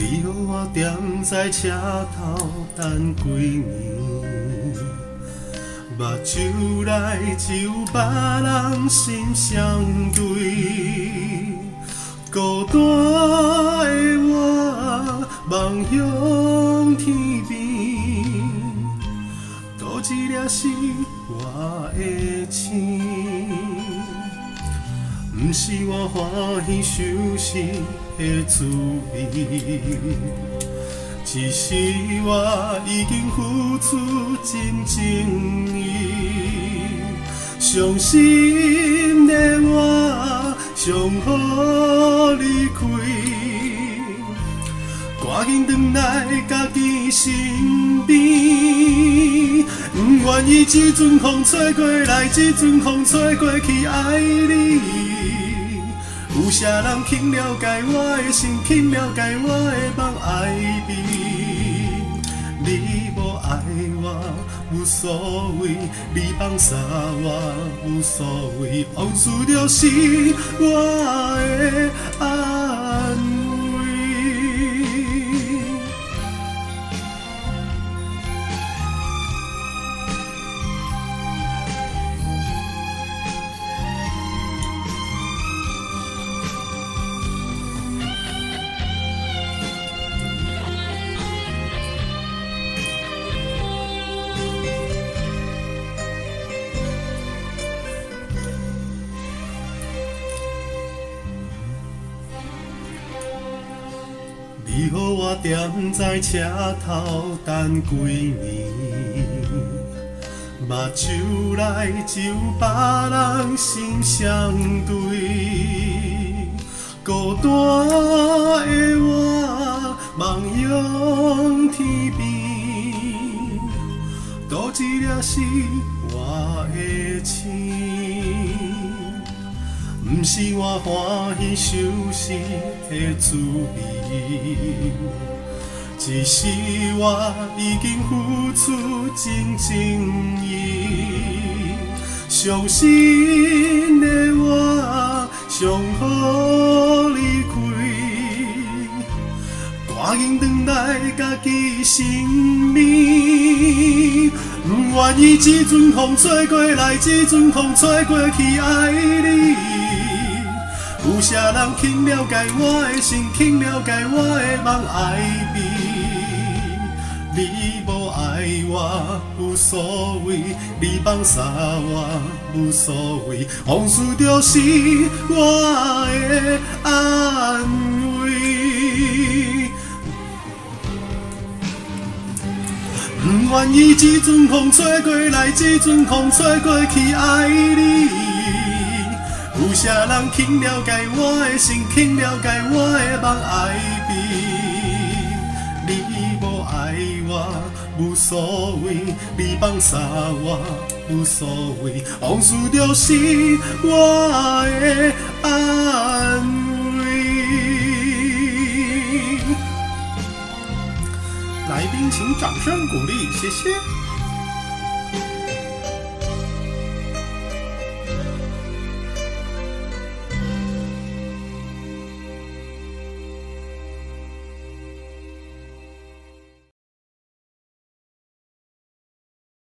你予我踮在车头等几年，目睭内只有别人心相对，孤单的我望向天边，多一粒是我的星，不是我欢喜受死的滋味，只是我已经付出真情意，伤心的我上好离开，赶紧回来家己身边，不愿意这阵风吹过来，这阵风吹过去，爱你。有谁人肯了解我的心，肯了解我的梦爱你？你无爱我无所谓，你放下我无所谓，往事就是我的爱你予我踮在车头等几年，目睭内只有别人心相对，孤单的我望向天边，多一粒是我的星。不是我欢喜受死的滋味，只是我已经付出真情意，伤心的我上好离开，赶紧回来家己身边，不愿意这阵风吹过来，这阵风吹过去，爱你。有谁人肯了解我的心，肯了解我的梦爱你？你无爱我无所谓，你放洒我无所谓，往事就是我的安慰。不愿意这阵风吹过来，这阵风吹过去，爱你。有谁人肯了解我的心，肯了解我的梦爱你？你无爱我无所谓，你放下我无所谓，往事就是我的掌声鼓励，谢谢。